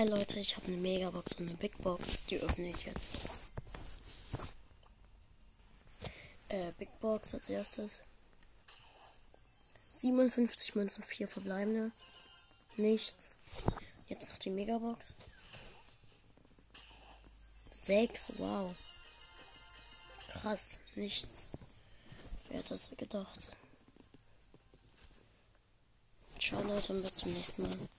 Hi Leute, ich habe eine Megabox und eine Big Box. Die öffne ich jetzt. Äh, Big Box als erstes. 57 Münzen, 4 verbleibende. Nichts. Jetzt noch die Megabox. 6, wow. Krass, nichts. Wer hätte das gedacht? Ciao Leute und bis zum nächsten Mal.